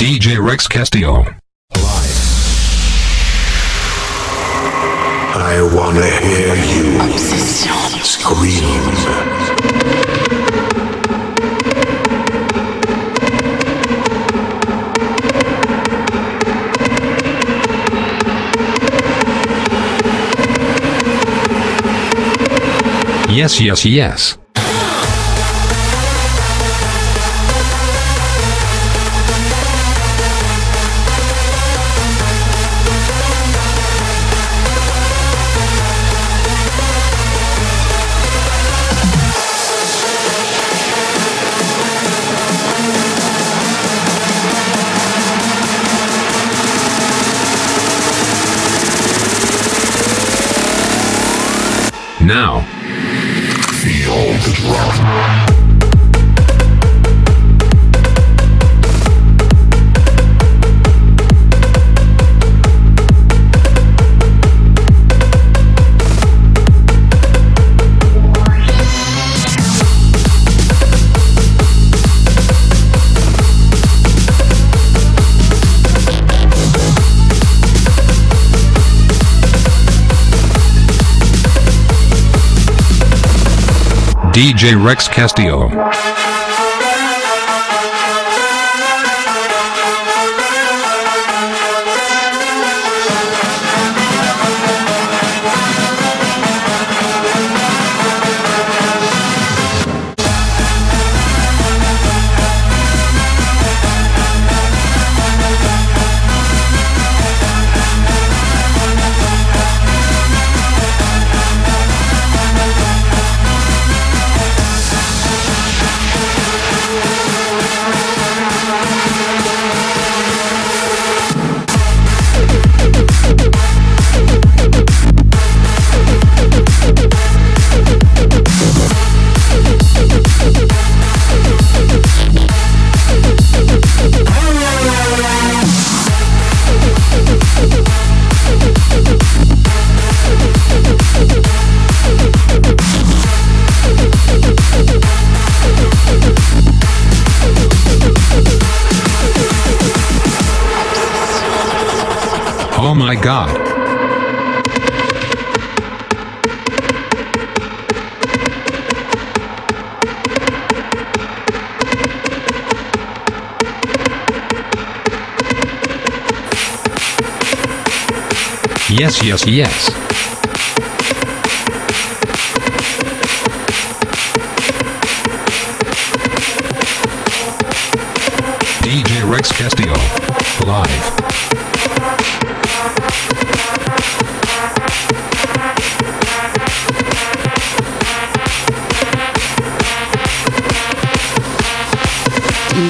DJ Rex Castillo. I wanna hear you scream. Yes, yes, yes. Now, DJ Rex Castillo. God. Yes, yes, yes. DJ Rex Castillo. Live.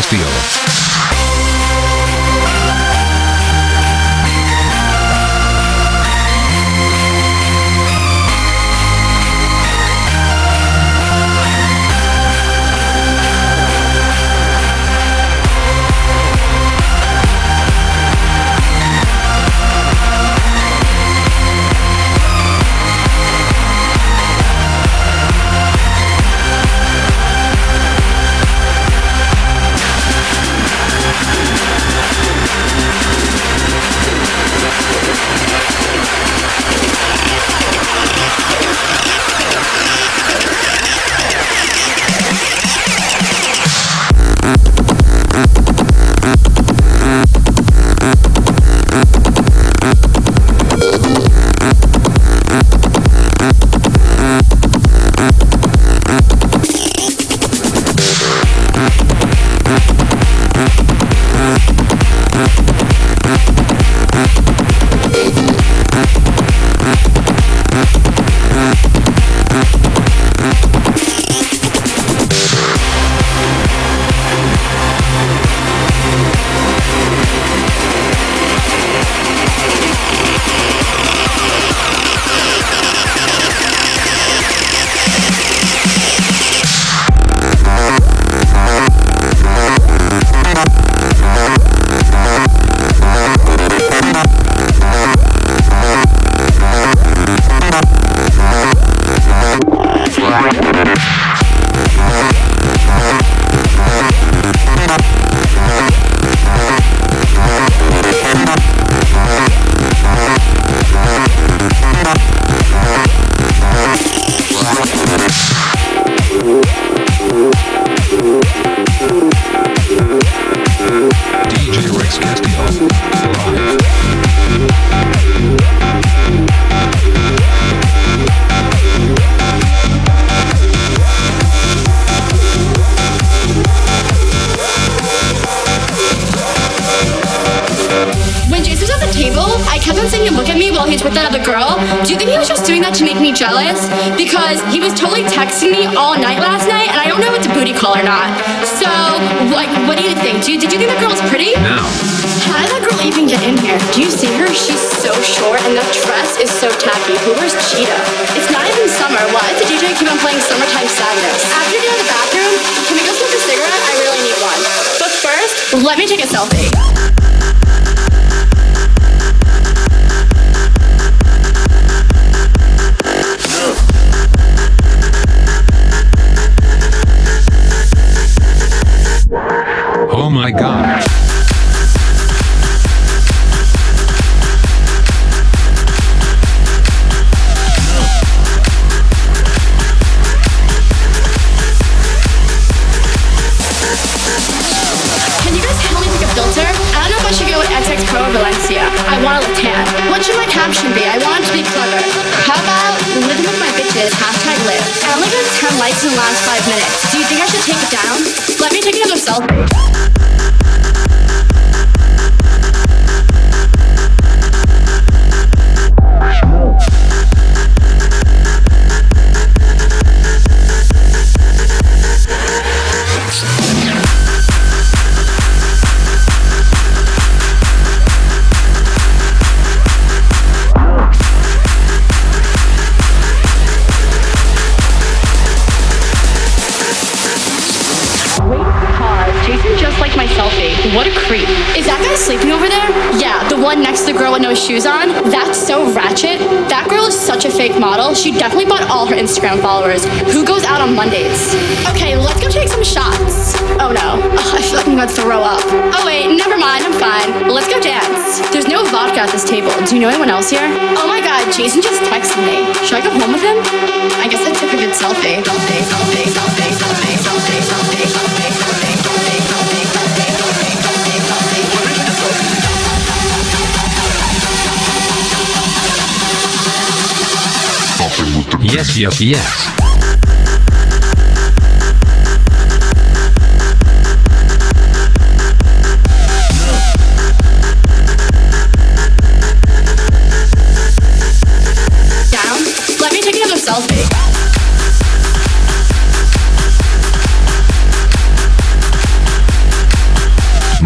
Castillo. Was just doing that to make me jealous? Because he was totally texting me all night last night, and I don't know if it's a booty call or not. So, like, what do you think? Do you, did you think that girl was pretty? Now, How did that girl even get in here? Do you see her? She's so short, and that dress is so tacky. Who wears cheetah? It's not even summer. Why does the DJ keep on playing Summertime Sadness? After you get out of the bathroom, can we go smoke a cigarette? I really need one. But first, let me take a selfie. my God. Filter. I don't know if I should go with XX Pro Valencia. I want a tan. What should my caption be? Followers. Who goes out on Mondays? Okay, let's go take some shots. Oh no. Ugh, I feel like I'm to throw up. Oh wait, never mind. I'm fine. Let's go dance. There's no vodka at this table. Do you know anyone else here? Oh my god, Jason Yes, yes, yes.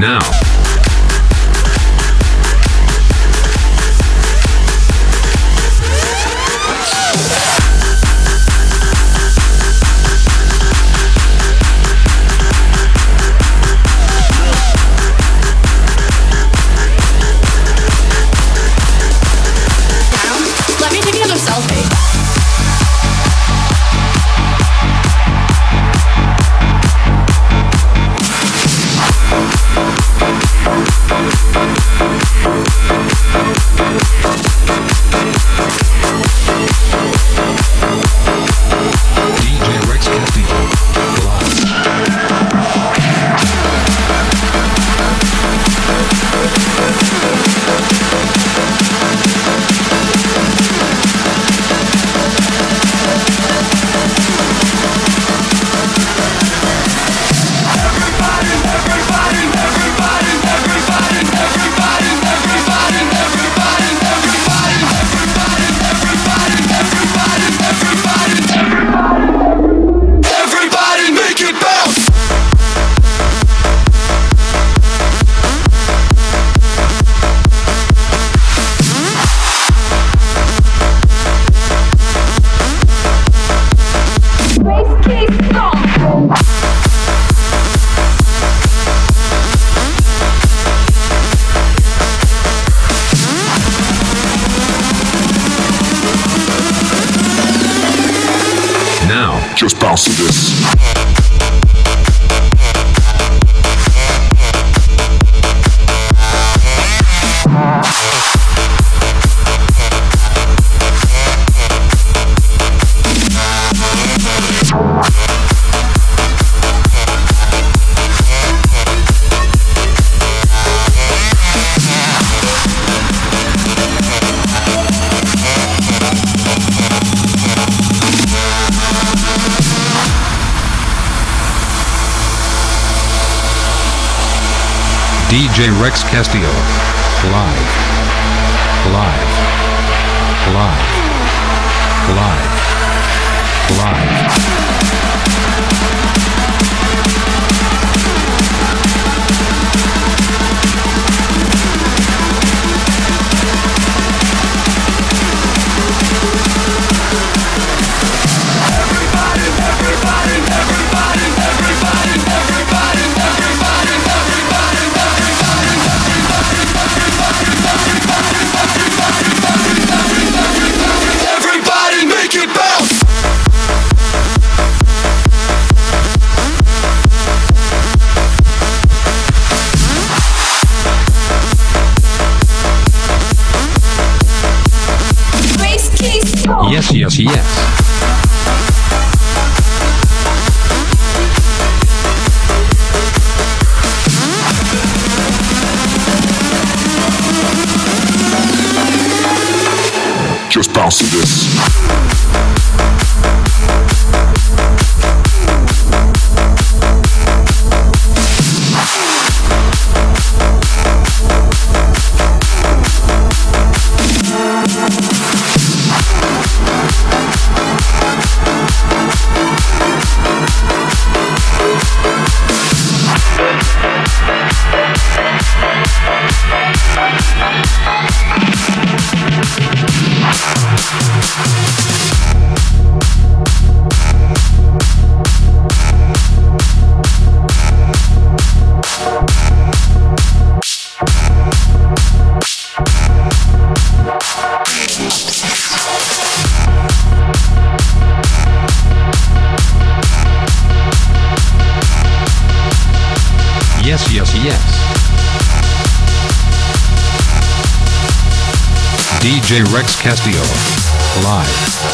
Down. Castillo. Rex Castillo. Live.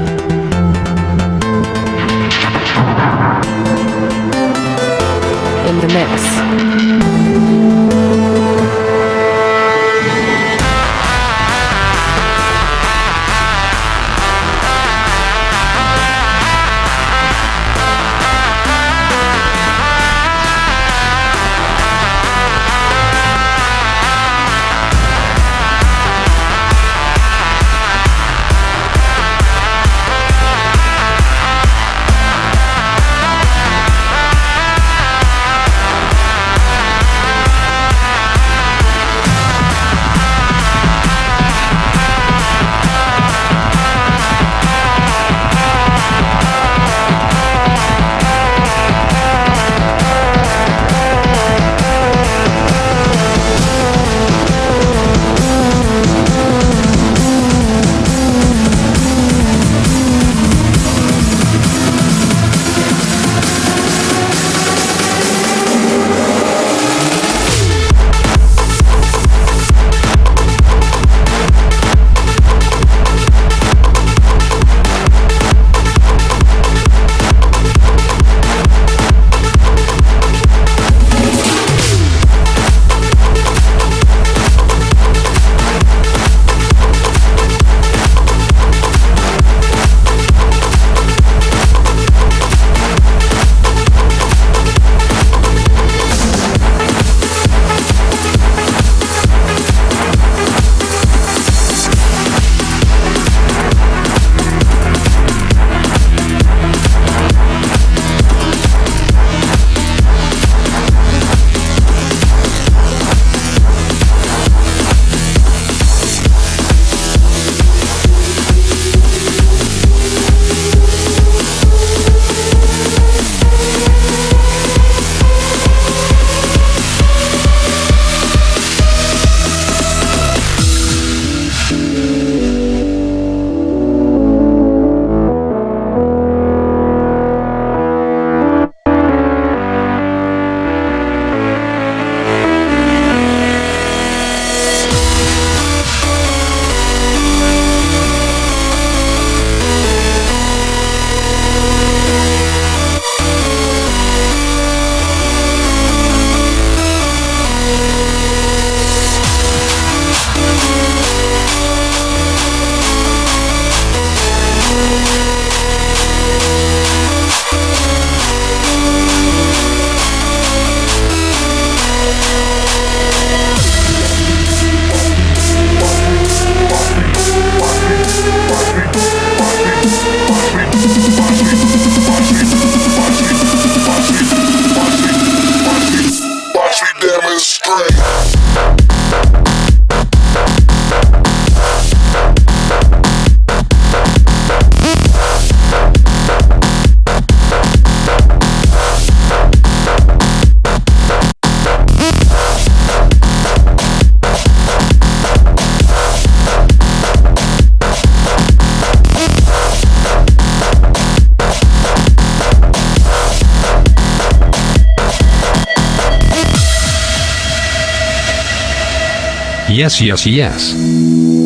Yes, yes, yes.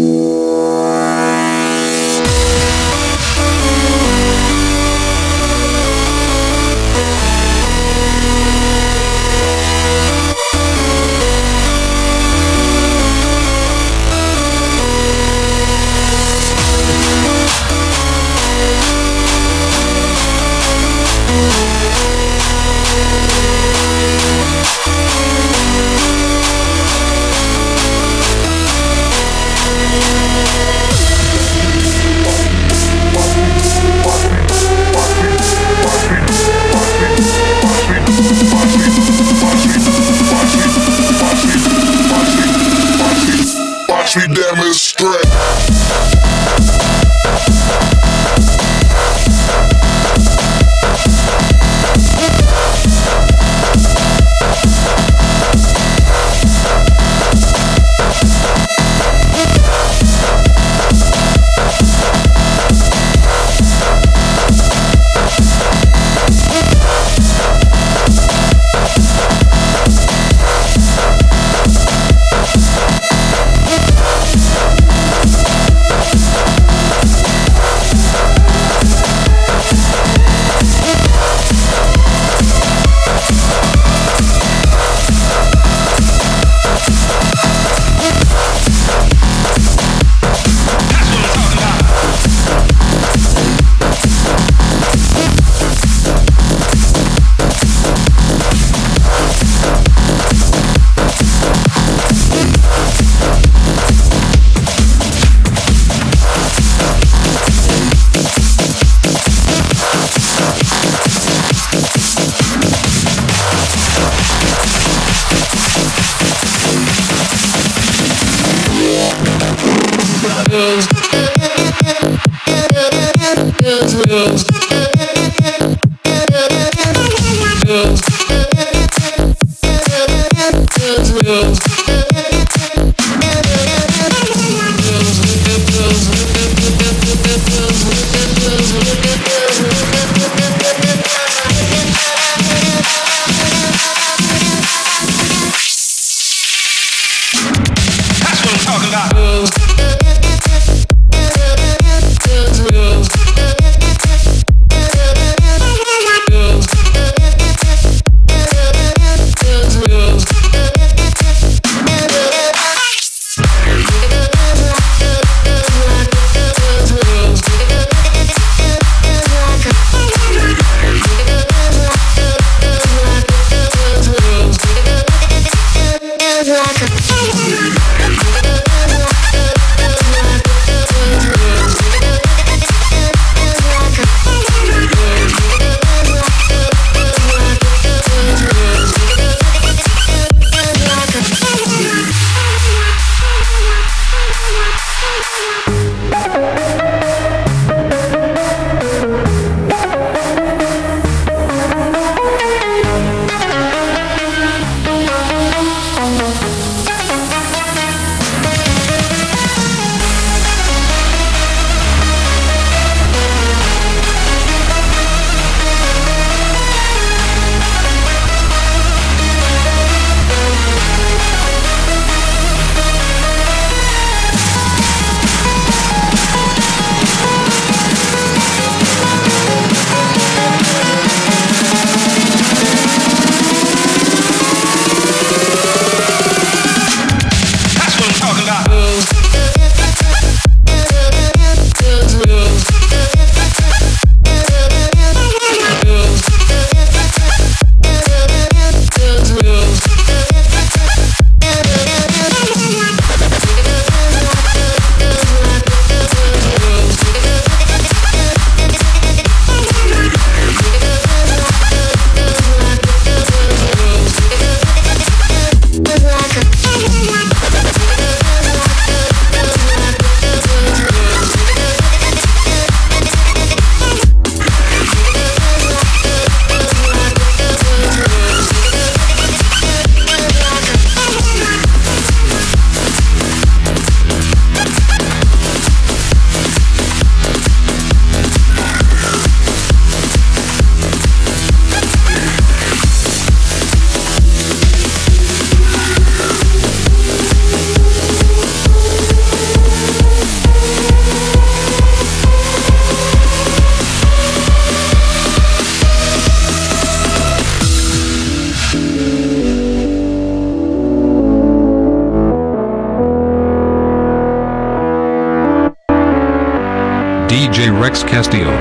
Castillo.